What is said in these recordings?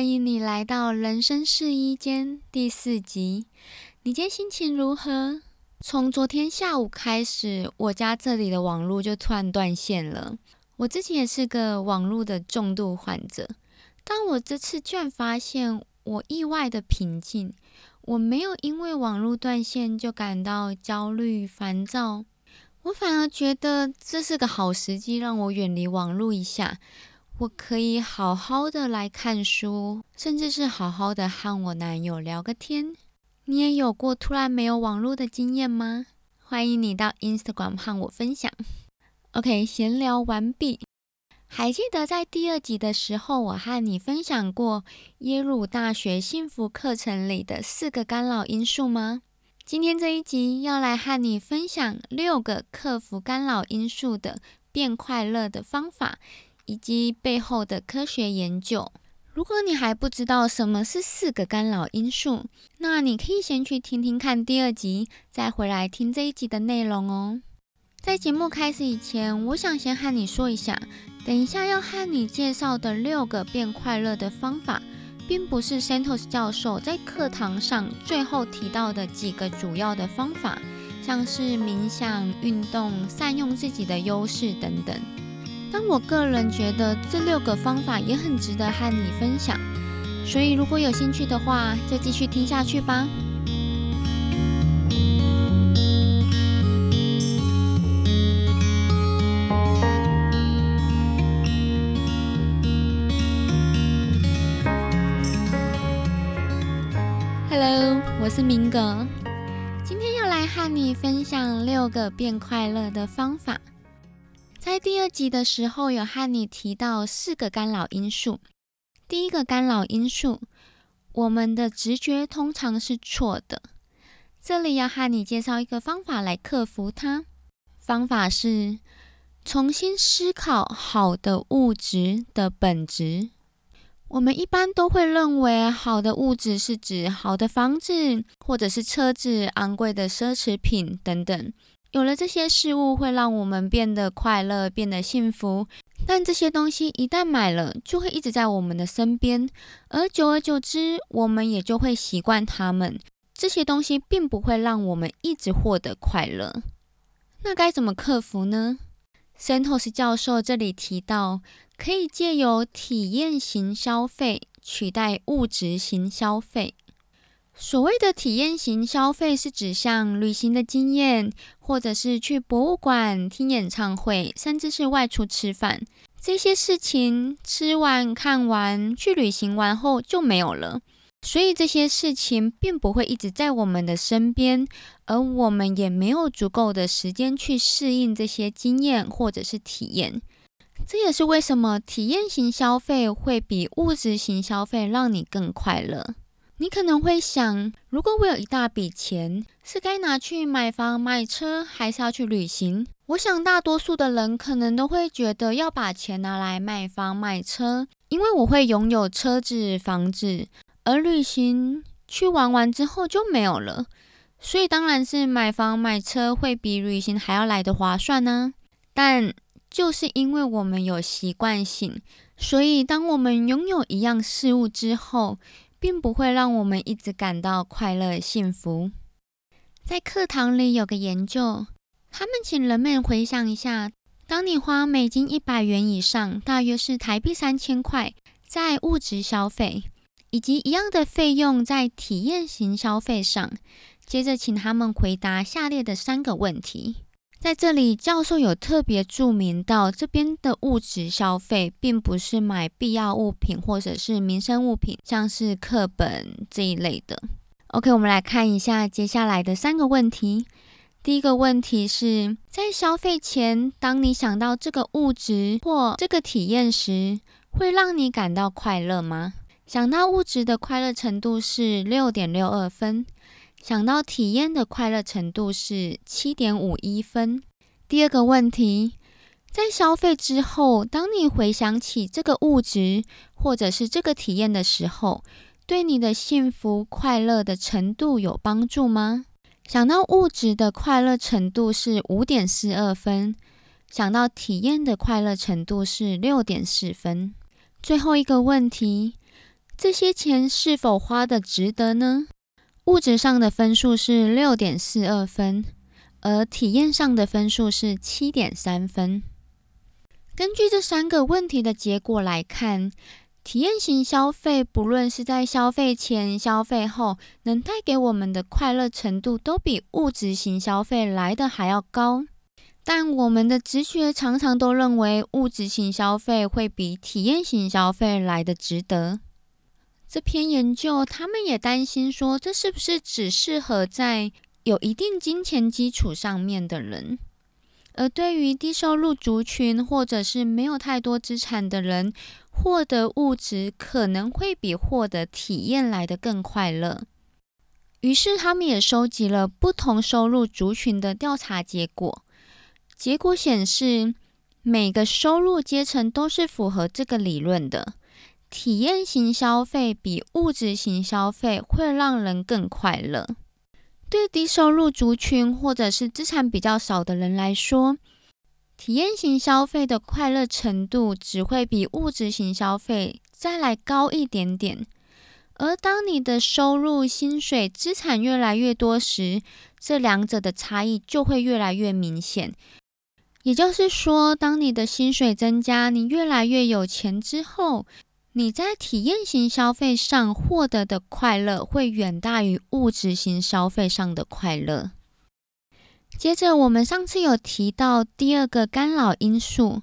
欢迎你来到人生试衣间第四集。你今天心情如何？从昨天下午开始，我家这里的网络就突然断线了。我自己也是个网络的重度患者，但我这次居然发现我意外的平静。我没有因为网络断线就感到焦虑烦躁，我反而觉得这是个好时机，让我远离网络一下。我可以好好的来看书，甚至是好好的和我男友聊个天。你也有过突然没有网络的经验吗？欢迎你到 Instagram 和我分享。OK，闲聊完毕。还记得在第二集的时候，我和你分享过耶鲁大学幸福课程里的四个干扰因素吗？今天这一集要来和你分享六个克服干扰因素的变快乐的方法。以及背后的科学研究。如果你还不知道什么是四个干扰因素，那你可以先去听听看第二集，再回来听这一集的内容哦。在节目开始以前，我想先和你说一下，等一下要和你介绍的六个变快乐的方法，并不是 Santos 教授在课堂上最后提到的几个主要的方法，像是冥想、运动、善用自己的优势等等。但我个人觉得这六个方法也很值得和你分享，所以如果有兴趣的话，就继续听下去吧。Hello，我是明哥，今天要来和你分享六个变快乐的方法。在第二集的时候，有和你提到四个干扰因素。第一个干扰因素，我们的直觉通常是错的。这里要和你介绍一个方法来克服它。方法是重新思考好的物质的本质。我们一般都会认为，好的物质是指好的房子，或者是车子、昂贵的奢侈品等等。有了这些事物，会让我们变得快乐，变得幸福。但这些东西一旦买了，就会一直在我们的身边，而久而久之，我们也就会习惯它们。这些东西并不会让我们一直获得快乐。那该怎么克服呢？Santos 教授这里提到，可以借由体验型消费取代物质型消费。所谓的体验型消费，是指像旅行的经验，或者是去博物馆听演唱会，甚至是外出吃饭这些事情。吃完、看完、去旅行完后就没有了，所以这些事情并不会一直在我们的身边，而我们也没有足够的时间去适应这些经验或者是体验。这也是为什么体验型消费会比物质型消费让你更快乐。你可能会想，如果我有一大笔钱，是该拿去买房、买车，还是要去旅行？我想大多数的人可能都会觉得要把钱拿来买房、买车，因为我会拥有车子、房子，而旅行去玩完之后就没有了，所以当然是买房、买车会比旅行还要来的划算呢。但就是因为我们有习惯性，所以当我们拥有一样事物之后，并不会让我们一直感到快乐幸福。在课堂里有个研究，他们请人们回想一下：当你花美金一百元以上，大约是台币三千块，在物质消费，以及一样的费用在体验型消费上，接着请他们回答下列的三个问题。在这里，教授有特别注明到，这边的物质消费并不是买必要物品或者是民生物品，像是课本这一类的。OK，我们来看一下接下来的三个问题。第一个问题是在消费前，当你想到这个物质或这个体验时，会让你感到快乐吗？想到物质的快乐程度是六点六二分。想到体验的快乐程度是七点五一分。第二个问题，在消费之后，当你回想起这个物质或者是这个体验的时候，对你的幸福快乐的程度有帮助吗？想到物质的快乐程度是五点四二分，想到体验的快乐程度是六点四分。最后一个问题。这些钱是否花的值得呢？物质上的分数是六点四二分，而体验上的分数是七点三分。根据这三个问题的结果来看，体验型消费不论是在消费前、消费后，能带给我们的快乐程度，都比物质型消费来的还要高。但我们的直觉常常都认为物质型消费会比体验型消费来的值得。这篇研究，他们也担心说，这是不是只适合在有一定金钱基础上面的人？而对于低收入族群或者是没有太多资产的人，获得物质可能会比获得体验来的更快乐。于是，他们也收集了不同收入族群的调查结果。结果显示，每个收入阶层都是符合这个理论的。体验型消费比物质型消费会让人更快乐。对低收入族群或者是资产比较少的人来说，体验型消费的快乐程度只会比物质型消费再来高一点点。而当你的收入、薪水、资产越来越多时，这两者的差异就会越来越明显。也就是说，当你的薪水增加，你越来越有钱之后，你在体验型消费上获得的快乐会远大于物质型消费上的快乐。接着，我们上次有提到第二个干扰因素，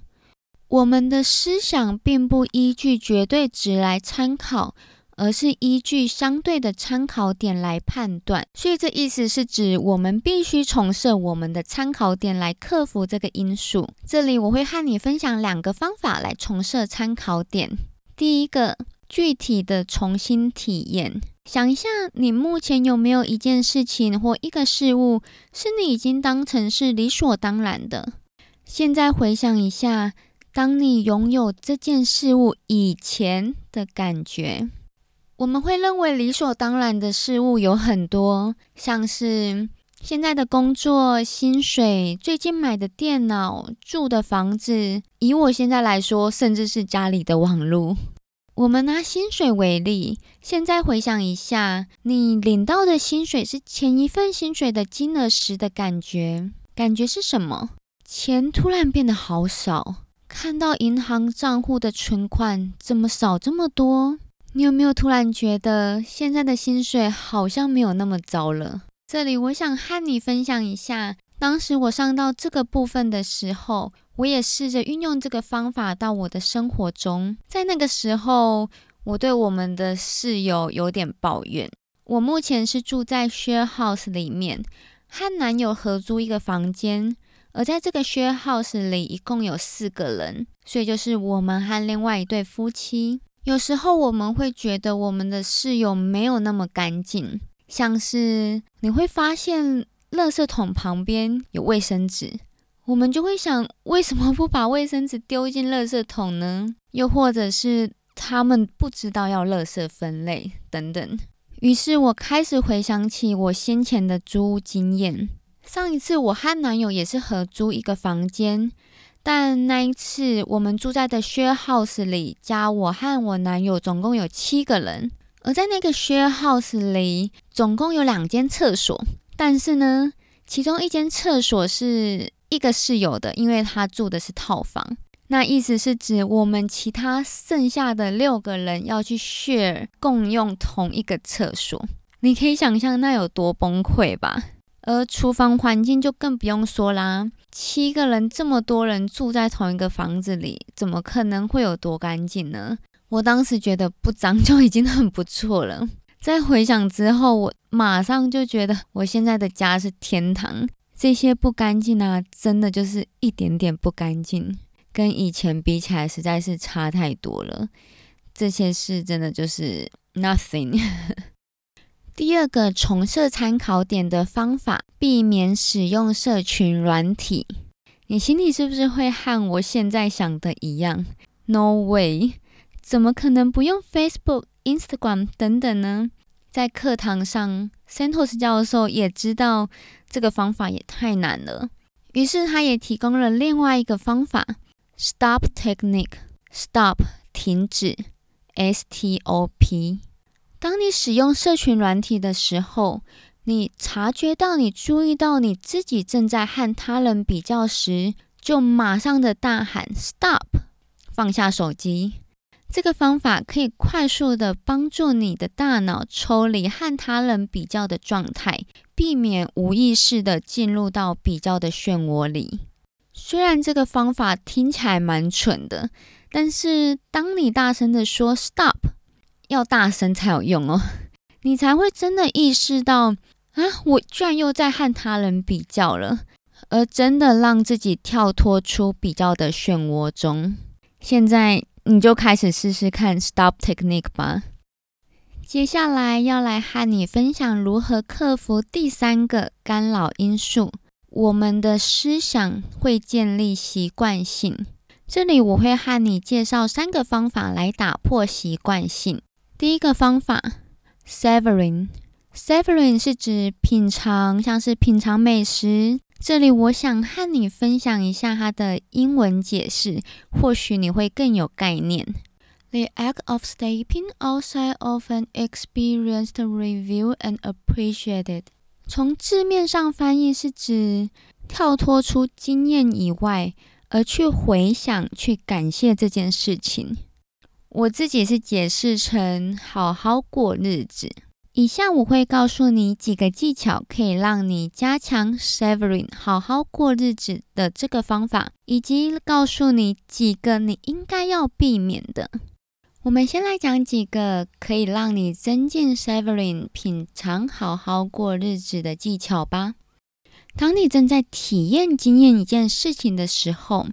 我们的思想并不依据绝对值来参考，而是依据相对的参考点来判断。所以，这意思是指我们必须重设我们的参考点来克服这个因素。这里我会和你分享两个方法来重设参考点。第一个具体的重新体验，想一下，你目前有没有一件事情或一个事物，是你已经当成是理所当然的？现在回想一下，当你拥有这件事物以前的感觉。我们会认为理所当然的事物有很多，像是现在的工作、薪水、最近买的电脑、住的房子。以我现在来说，甚至是家里的网络。我们拿薪水为例，现在回想一下，你领到的薪水是前一份薪水的金额时的感觉，感觉是什么？钱突然变得好少，看到银行账户的存款怎么少这么多？你有没有突然觉得现在的薪水好像没有那么糟了？这里我想和你分享一下，当时我上到这个部分的时候。我也试着运用这个方法到我的生活中。在那个时候，我对我们的室友有点抱怨。我目前是住在 share house 里面，和男友合租一个房间。而在这个 share house 里，一共有四个人，所以就是我们和另外一对夫妻。有时候我们会觉得我们的室友没有那么干净，像是你会发现，垃圾桶旁边有卫生纸。我们就会想，为什么不把卫生纸丢进垃圾桶呢？又或者是他们不知道要垃圾分类等等。于是我开始回想起我先前的租屋经验。上一次我和男友也是合租一个房间，但那一次我们住在的 share house 里，加我和我男友总共有七个人。而在那个 share house 里，总共有两间厕所，但是呢，其中一间厕所是。一个室友的，因为他住的是套房，那意思是指我们其他剩下的六个人要去 share 共用同一个厕所，你可以想象那有多崩溃吧？而厨房环境就更不用说啦，七个人这么多人住在同一个房子里，怎么可能会有多干净呢？我当时觉得不脏就已经很不错了，在回想之后，我马上就觉得我现在的家是天堂。这些不干净啊，真的就是一点点不干净，跟以前比起来实在是差太多了。这些事真的就是 nothing。第二个重设参考点的方法，避免使用社群软体。你心里是不是会和我现在想的一样？No way，怎么可能不用 Facebook、Instagram 等等呢？在课堂上，Santos 教授也知道。这个方法也太难了，于是他也提供了另外一个方法：Stop Technique，Stop 停止 STOP。当你使用社群软体的时候，你察觉到、你注意到你自己正在和他人比较时，就马上的大喊 “Stop”，放下手机。这个方法可以快速的帮助你的大脑抽离和他人比较的状态，避免无意识的进入到比较的漩涡里。虽然这个方法听起来蛮蠢的，但是当你大声的说 “Stop”，要大声才有用哦，你才会真的意识到啊，我居然又在和他人比较了，而真的让自己跳脱出比较的漩涡中。现在。你就开始试试看 Stop Technique 吧。接下来要来和你分享如何克服第三个干扰因素。我们的思想会建立习惯性。这里我会和你介绍三个方法来打破习惯性。第一个方法，Savoring。Savoring 是指品尝，像是品尝美食。这里我想和你分享一下它的英文解释，或许你会更有概念。The act of stepping outside of an experience to review and appreciate it。从字面上翻译是指跳脱出经验以外，而去回想、去感谢这件事情。我自己是解释成好好过日子。以下我会告诉你几个技巧，可以让你加强 savoring 好好过日子的这个方法，以及告诉你几个你应该要避免的。我们先来讲几个可以让你增进 savoring 品尝好好过日子的技巧吧。当你正在体验经验一件事情的时候，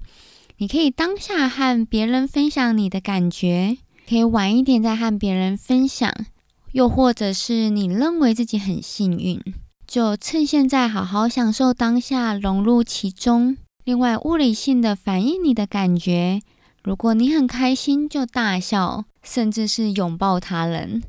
你可以当下和别人分享你的感觉，可以晚一点再和别人分享。又或者是你认为自己很幸运，就趁现在好好享受当下，融入其中。另外，物理性的反映你的感觉，如果你很开心，就大笑，甚至是拥抱他人，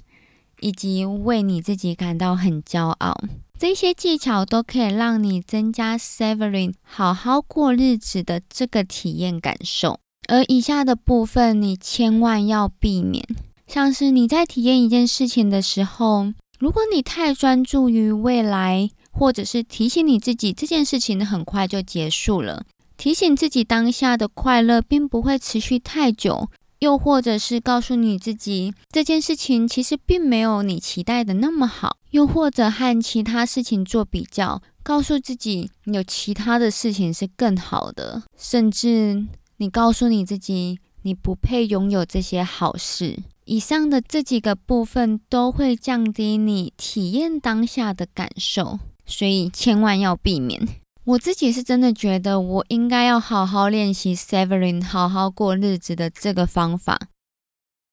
以及为你自己感到很骄傲。这些技巧都可以让你增加 savoring 好好过日子的这个体验感受。而以下的部分，你千万要避免。像是你在体验一件事情的时候，如果你太专注于未来，或者是提醒你自己这件事情很快就结束了，提醒自己当下的快乐并不会持续太久，又或者是告诉你自己这件事情其实并没有你期待的那么好，又或者和其他事情做比较，告诉自己有其他的事情是更好的，甚至你告诉你自己你不配拥有这些好事。以上的这几个部分都会降低你体验当下的感受，所以千万要避免。我自己是真的觉得我应该要好好练习 savoring 好好过日子的这个方法。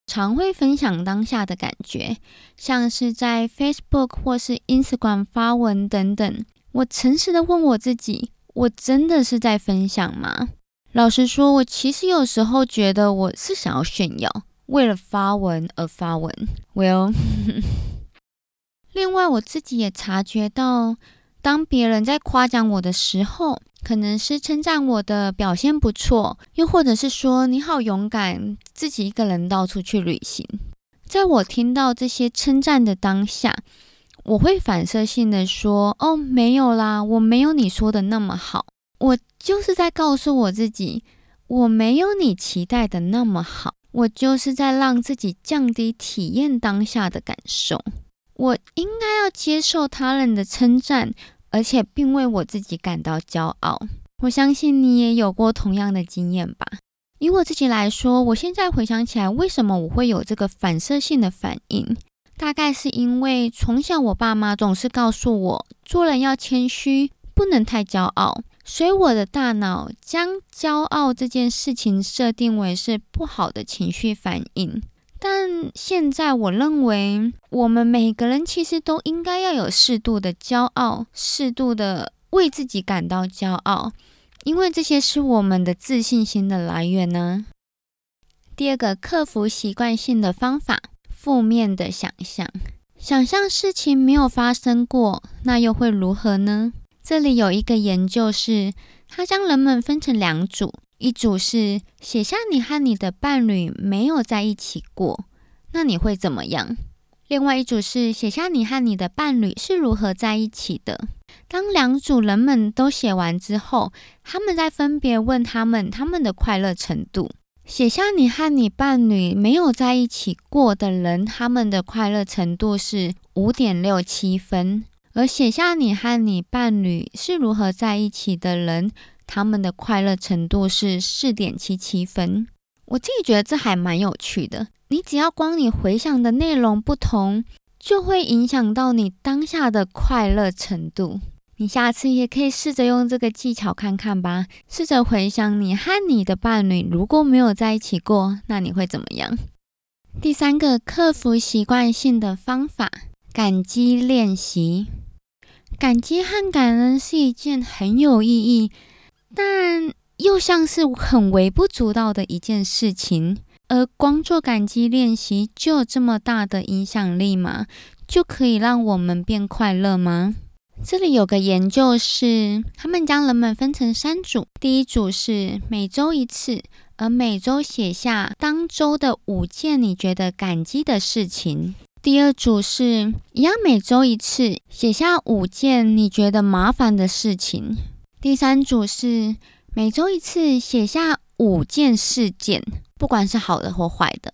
常会分享当下的感觉，像是在 Facebook 或是 Instagram 发文等等。我诚实的问我自己：我真的是在分享吗？老实说，我其实有时候觉得我是想要炫耀。为了发文而发文，Well，另外我自己也察觉到，当别人在夸奖我的时候，可能是称赞我的表现不错，又或者是说你好勇敢，自己一个人到处去旅行。在我听到这些称赞的当下，我会反射性的说：“哦，没有啦，我没有你说的那么好。”我就是在告诉我自己，我没有你期待的那么好。我就是在让自己降低体验当下的感受。我应该要接受他人的称赞，而且并为我自己感到骄傲。我相信你也有过同样的经验吧。以我自己来说，我现在回想起来，为什么我会有这个反射性的反应？大概是因为从小我爸妈总是告诉我，做人要谦虚，不能太骄傲。所以我的大脑将骄傲这件事情设定为是不好的情绪反应，但现在我认为我们每个人其实都应该要有适度的骄傲，适度的为自己感到骄傲，因为这些是我们的自信心的来源呢。第二个克服习惯性的方法，负面的想象，想象事情没有发生过，那又会如何呢？这里有一个研究是，他将人们分成两组，一组是写下你和你的伴侣没有在一起过，那你会怎么样？另外一组是写下你和你的伴侣是如何在一起的。当两组人们都写完之后，他们再分别问他们他们的快乐程度。写下你和你伴侣没有在一起过的人，他们的快乐程度是五点六七分；而写下你和你伴侣是如何在一起的人，他们的快乐程度是四点七七分。我自己觉得这还蛮有趣的。你只要光你回想的内容不同，就会影响到你当下的快乐程度。你下次也可以试着用这个技巧看看吧。试着回想你和你的伴侣如果没有在一起过，那你会怎么样？第三个克服习惯性的方法——感激练习。感激和感恩是一件很有意义，但又像是很微不足道的一件事情。而光做感激练习就有这么大的影响力吗？就可以让我们变快乐吗？这里有个研究是，他们将人们分成三组，第一组是每周一次，而每周写下当周的五件你觉得感激的事情；第二组是一样每周一次，写下五件你觉得麻烦的事情；第三组是每周一次，写下五件事件，不管是好的或坏的。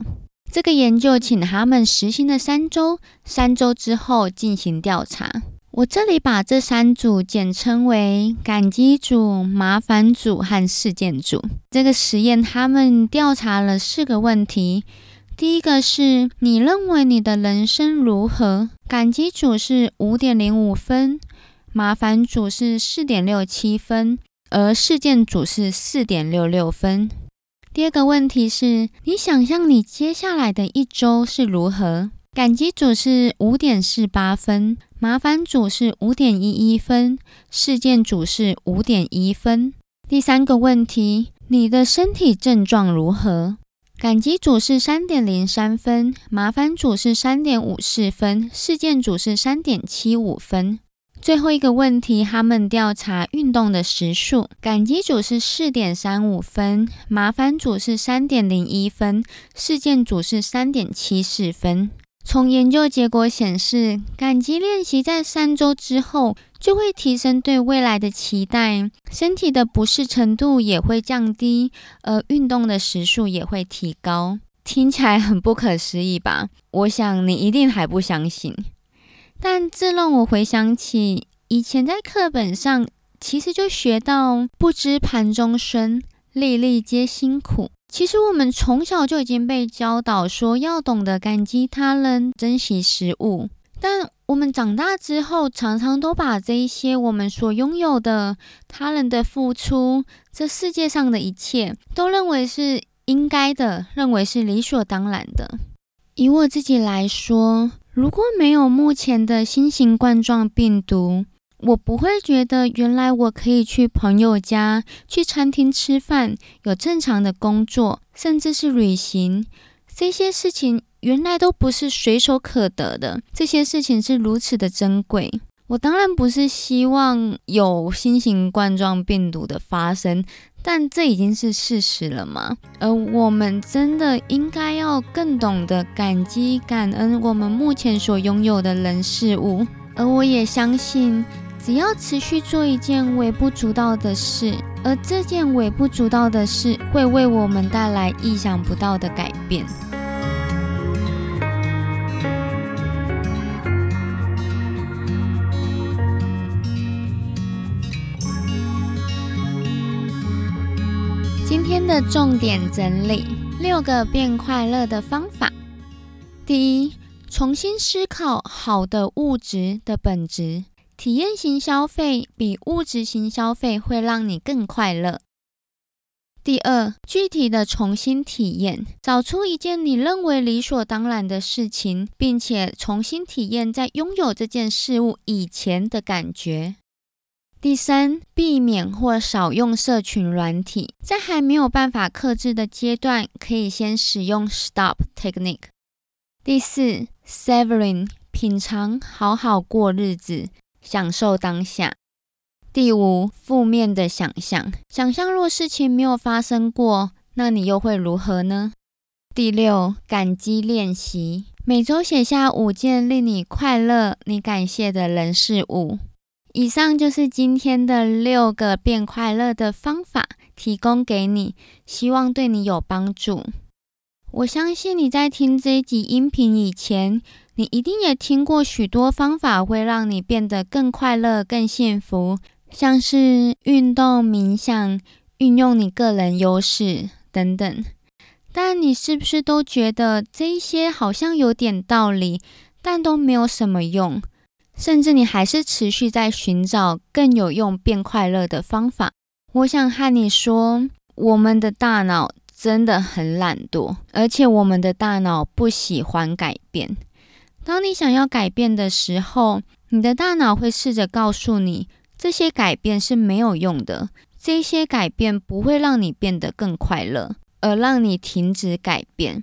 这个研究请他们实行了三周，三周之后进行调查。我这里把这三组简称为感激组、麻烦组和事件组。这个实验他们调查了四个问题。第一个是你认为你的人生如何？感激组是五点零五分，麻烦组是四点六七分，而事件组是四点六六分。第二个问题是你想象你接下来的一周是如何？感激组是五点四八分。麻烦组是五点一一分，事件组是五点一分。第三个问题，你的身体症状如何？赶集组是三点零三分，麻烦组是三点五四分，事件组是三点七五分。最后一个问题，他们调查运动的时速，赶集组是四点三五分，麻烦组是三点零一分，事件组是三点七四分。从研究结果显示，赶集练习在三周之后就会提升对未来的期待，身体的不适程度也会降低，而运动的时数也会提高。听起来很不可思议吧？我想你一定还不相信。但这让我回想起以前在课本上，其实就学到“不知盘中餐，粒粒皆辛苦”。其实我们从小就已经被教导说要懂得感激他人、珍惜食物，但我们长大之后，常常都把这一些我们所拥有的、他人的付出、这世界上的一切，都认为是应该的，认为是理所当然的。以我自己来说，如果没有目前的新型冠状病毒，我不会觉得，原来我可以去朋友家、去餐厅吃饭，有正常的工作，甚至是旅行。这些事情原来都不是随手可得的，这些事情是如此的珍贵。我当然不是希望有新型冠状病毒的发生，但这已经是事实了嘛。而我们真的应该要更懂得感激、感恩我们目前所拥有的人事物。而我也相信。只要持续做一件微不足道的事，而这件微不足道的事会为我们带来意想不到的改变。的重点整理：六个变快乐的方法。第一，重新思考好的物质的本质。体验型消费比物质型消费会让你更快乐。第二，具体的重新体验，找出一件你认为理所当然的事情，并且重新体验在拥有这件事物以前的感觉。第三，避免或少用社群软体，在还没有办法克制的阶段，可以先使用 Stop Technique。第四，Savoring，品尝，好好过日子。享受当下。第五，负面的想象，想象若事情没有发生过，那你又会如何呢？第六，感激练习，每周写下五件令你快乐、你感谢的人事物。以上就是今天的六个变快乐的方法，提供给你，希望对你有帮助。我相信你在听这一集音频以前，你一定也听过许多方法会让你变得更快乐、更幸福，像是运动、冥想、运用你个人优势等等。但你是不是都觉得这一些好像有点道理，但都没有什么用？甚至你还是持续在寻找更有用变快乐的方法？我想和你说，我们的大脑。真的很懒惰，而且我们的大脑不喜欢改变。当你想要改变的时候，你的大脑会试着告诉你，这些改变是没有用的，这些改变不会让你变得更快乐，而让你停止改变，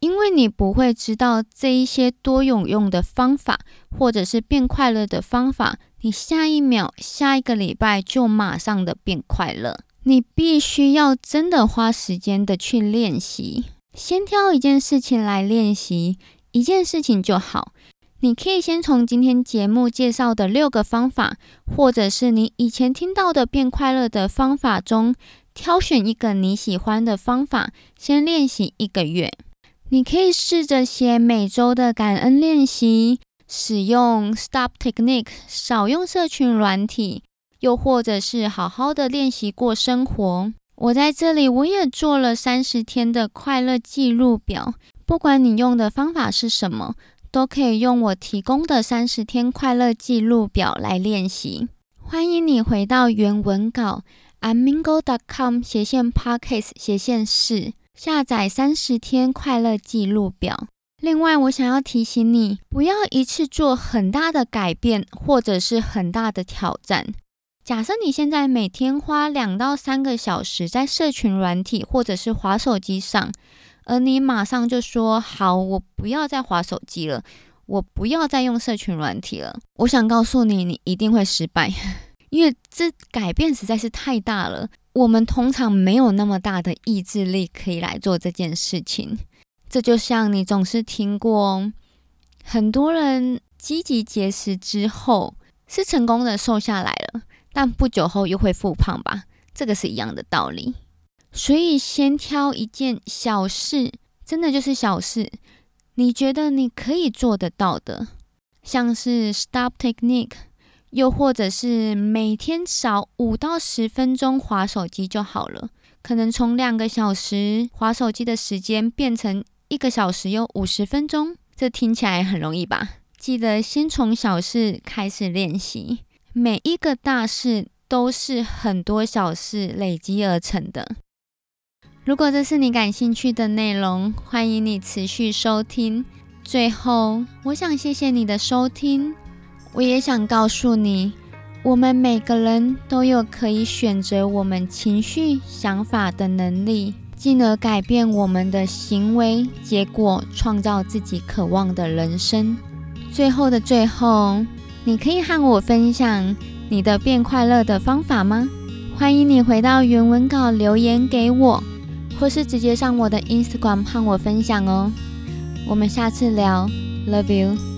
因为你不会知道这一些多有用的方法，或者是变快乐的方法，你下一秒、下一个礼拜就马上的变快乐。你必须要真的花时间的去练习，先挑一件事情来练习，一件事情就好。你可以先从今天节目介绍的六个方法，或者是你以前听到的变快乐的方法中，挑选一个你喜欢的方法，先练习一个月。你可以试着写每周的感恩练习，使用 Stop Technique，少用社群软体。又或者是好好的练习过生活。我在这里，我也做了三十天的快乐记录表。不管你用的方法是什么，都可以用我提供的三十天快乐记录表来练习。欢迎你回到原文稿，amingo.com 斜线 pockets 斜线四，下载三十天快乐记录表。另外，我想要提醒你，不要一次做很大的改变，或者是很大的挑战。假设你现在每天花两到三个小时在社群软体或者是滑手机上，而你马上就说好，我不要再滑手机了，我不要再用社群软体了。我想告诉你，你一定会失败，因为这改变实在是太大了。我们通常没有那么大的意志力可以来做这件事情。这就像你总是听过很多人积极节食之后是成功的瘦下来了。但不久后又会复胖吧？这个是一样的道理。所以先挑一件小事，真的就是小事，你觉得你可以做得到的，像是 Stop Technique，又或者是每天少五到十分钟划手机就好了。可能从两个小时划手机的时间变成一个小时又五十分钟，这听起来很容易吧？记得先从小事开始练习。每一个大事都是很多小事累积而成的。如果这是你感兴趣的内容，欢迎你持续收听。最后，我想谢谢你的收听。我也想告诉你，我们每个人都有可以选择我们情绪、想法的能力，进而改变我们的行为结果，创造自己渴望的人生。最后的最后。你可以和我分享你的变快乐的方法吗？欢迎你回到原文稿留言给我，或是直接上我的 Instagram 和我分享哦。我们下次聊，Love you。